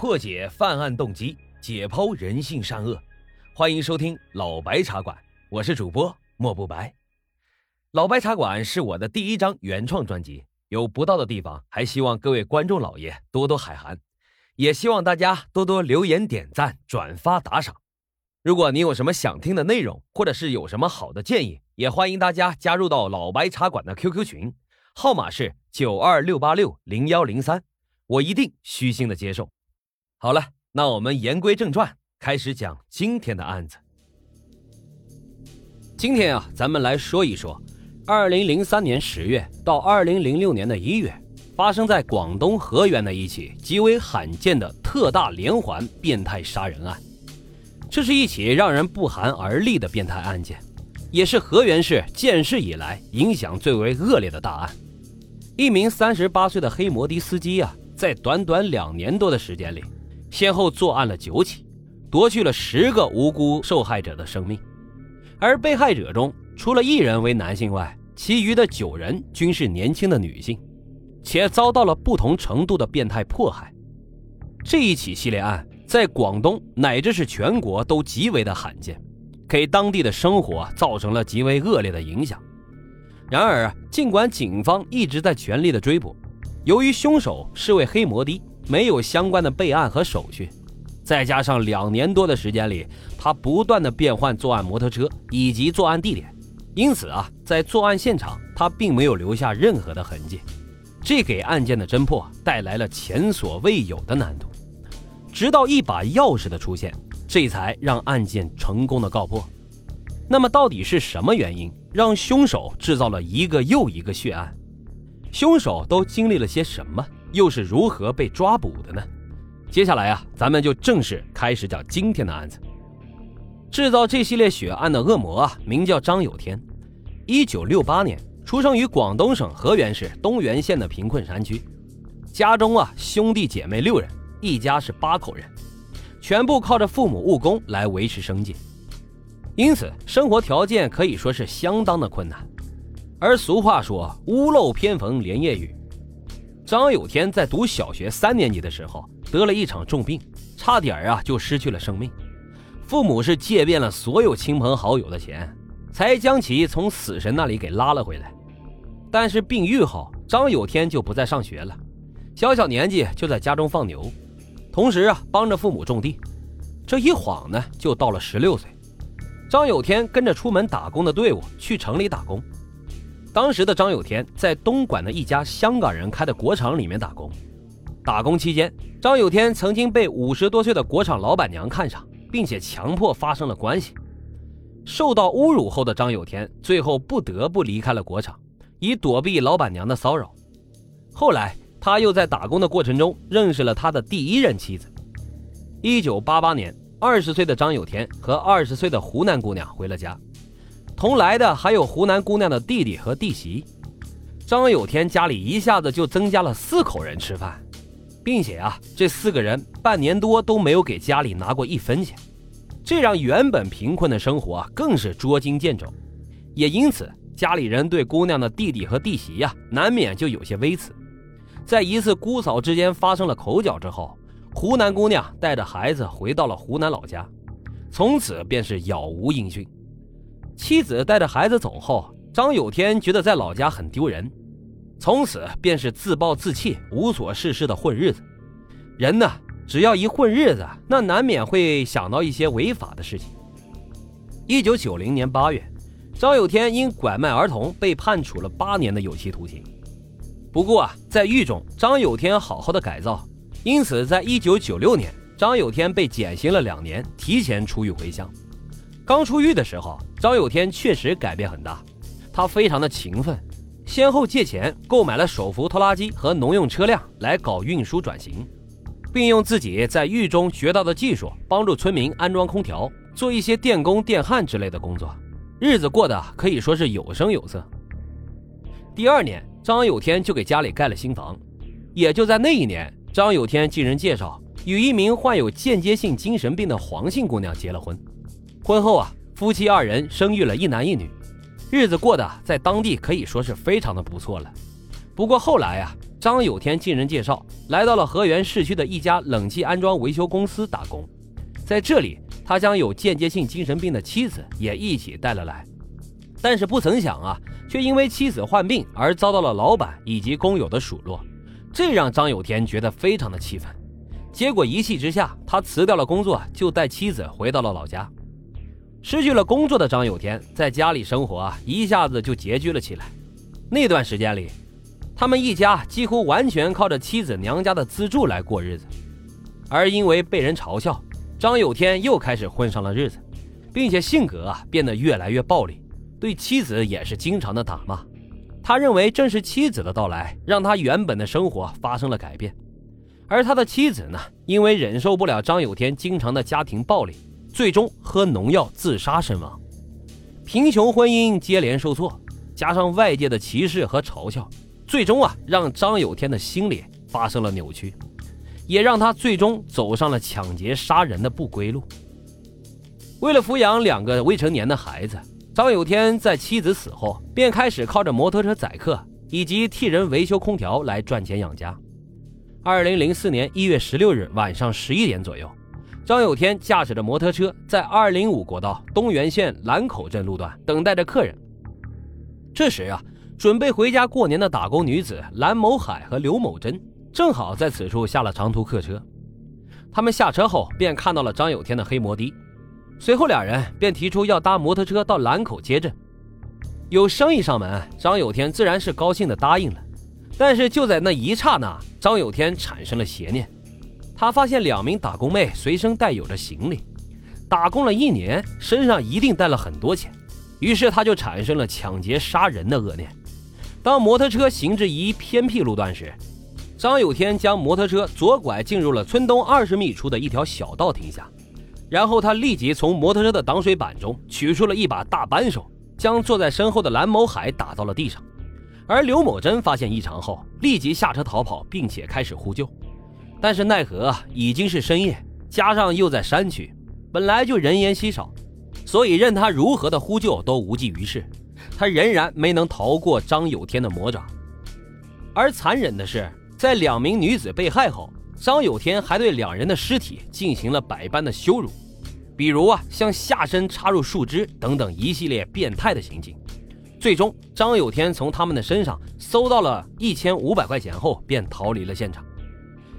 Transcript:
破解犯案动机，解剖人性善恶。欢迎收听老白茶馆，我是主播莫不白。老白茶馆是我的第一张原创专辑，有不到的地方，还希望各位观众老爷多多海涵，也希望大家多多留言、点赞、转发、打赏。如果你有什么想听的内容，或者是有什么好的建议，也欢迎大家加入到老白茶馆的 QQ 群，号码是九二六八六零幺零三，我一定虚心的接受。好了，那我们言归正传，开始讲今天的案子。今天啊，咱们来说一说，二零零三年十月到二零零六年的一月，发生在广东河源的一起极为罕见的特大连环变态杀人案。这是一起让人不寒而栗的变态案件，也是河源市建市以来影响最为恶劣的大案。一名三十八岁的黑摩的司机啊，在短短两年多的时间里。先后作案了九起，夺去了十个无辜受害者的生命，而被害者中除了一人为男性外，其余的九人均是年轻的女性，且遭到了不同程度的变态迫害。这一起系列案在广东乃至是全国都极为的罕见，给当地的生活造成了极为恶劣的影响。然而，尽管警方一直在全力的追捕，由于凶手是位黑摩的。没有相关的备案和手续，再加上两年多的时间里，他不断的变换作案摩托车以及作案地点，因此啊，在作案现场他并没有留下任何的痕迹，这给案件的侦破带来了前所未有的难度。直到一把钥匙的出现，这才让案件成功的告破。那么，到底是什么原因让凶手制造了一个又一个血案？凶手都经历了些什么？又是如何被抓捕的呢？接下来啊，咱们就正式开始讲今天的案子。制造这系列血案的恶魔啊，名叫张有天，一九六八年出生于广东省河源市东源县的贫困山区，家中啊兄弟姐妹六人，一家是八口人，全部靠着父母务工来维持生计，因此生活条件可以说是相当的困难。而俗话说“屋漏偏逢连夜雨”。张有天在读小学三年级的时候得了一场重病，差点啊就失去了生命。父母是借遍了所有亲朋好友的钱，才将其从死神那里给拉了回来。但是病愈后，张有天就不再上学了，小小年纪就在家中放牛，同时啊帮着父母种地。这一晃呢，就到了十六岁，张有天跟着出门打工的队伍去城里打工。当时的张有天在东莞的一家香港人开的国厂里面打工。打工期间，张有天曾经被五十多岁的国厂老板娘看上，并且强迫发生了关系。受到侮辱后的张有天，最后不得不离开了国厂，以躲避老板娘的骚扰。后来，他又在打工的过程中认识了他的第一任妻子。一九八八年，二十岁的张有天和二十岁的湖南姑娘回了家。同来的还有湖南姑娘的弟弟和弟媳，张有天家里一下子就增加了四口人吃饭，并且啊，这四个人半年多都没有给家里拿过一分钱，这让原本贫困的生活更是捉襟见肘，也因此家里人对姑娘的弟弟和弟媳呀难免就有些微词。在一次姑嫂之间发生了口角之后，湖南姑娘带着孩子回到了湖南老家，从此便是杳无音讯。妻子带着孩子走后，张有天觉得在老家很丢人，从此便是自暴自弃、无所事事的混日子。人呢，只要一混日子，那难免会想到一些违法的事情。一九九零年八月，张有天因拐卖儿童被判处了八年的有期徒刑。不过啊，在狱中，张有天好好的改造，因此在一九九六年，张有天被减刑了两年，提前出狱回乡。刚出狱的时候，张有天确实改变很大。他非常的勤奋，先后借钱购买了手扶拖拉机和农用车辆来搞运输转型，并用自己在狱中学到的技术帮助村民安装空调，做一些电工、电焊之类的工作，日子过得可以说是有声有色。第二年，张有天就给家里盖了新房。也就在那一年，张有天经人介绍，与一名患有间接性精神病的黄姓姑娘结了婚。婚后啊，夫妻二人生育了一男一女，日子过得在当地可以说是非常的不错了。不过后来啊，张有天经人介绍来到了河源市区的一家冷气安装维修公司打工，在这里，他将有间接性精神病的妻子也一起带了来。但是不曾想啊，却因为妻子患病而遭到了老板以及工友的数落，这让张有天觉得非常的气愤。结果一气之下，他辞掉了工作，就带妻子回到了老家。失去了工作的张有天在家里生活啊，一下子就拮据了起来。那段时间里，他们一家几乎完全靠着妻子娘家的资助来过日子。而因为被人嘲笑，张有天又开始混上了日子，并且性格啊变得越来越暴力。对妻子也是经常的打骂，他认为正是妻子的到来让他原本的生活发生了改变，而他的妻子呢，因为忍受不了张有天经常的家庭暴力，最终喝农药自杀身亡。贫穷婚姻接连受挫，加上外界的歧视和嘲笑，最终啊让张有天的心理发生了扭曲，也让他最终走上了抢劫杀人的不归路。为了抚养两个未成年的孩子。张有天在妻子死后，便开始靠着摩托车载客以及替人维修空调来赚钱养家。二零零四年一月十六日晚上十一点左右，张有天驾驶着摩托车在二零五国道东源县兰口镇路段等待着客人。这时啊，准备回家过年的打工女子蓝某海和刘某珍正好在此处下了长途客车。他们下车后，便看到了张有天的黑摩的。随后，两人便提出要搭摩托车到兰口接镇。有生意上门，张有天自然是高兴的答应了。但是就在那一刹那，张有天产生了邪念。他发现两名打工妹随身带有着行李，打工了一年，身上一定带了很多钱。于是他就产生了抢劫杀人的恶念。当摩托车行至一偏僻路段时，张有天将摩托车左拐进入了村东二十米处的一条小道停下。然后他立即从摩托车的挡水板中取出了一把大扳手，将坐在身后的蓝某海打到了地上。而刘某珍发现异常后，立即下车逃跑，并且开始呼救。但是奈何已经是深夜，加上又在山区，本来就人烟稀少，所以任他如何的呼救都无济于事。他仍然没能逃过张有天的魔爪。而残忍的是，在两名女子被害后。张有天还对两人的尸体进行了百般的羞辱，比如啊，向下身插入树枝等等一系列变态的行径。最终，张有天从他们的身上搜到了一千五百块钱后，便逃离了现场。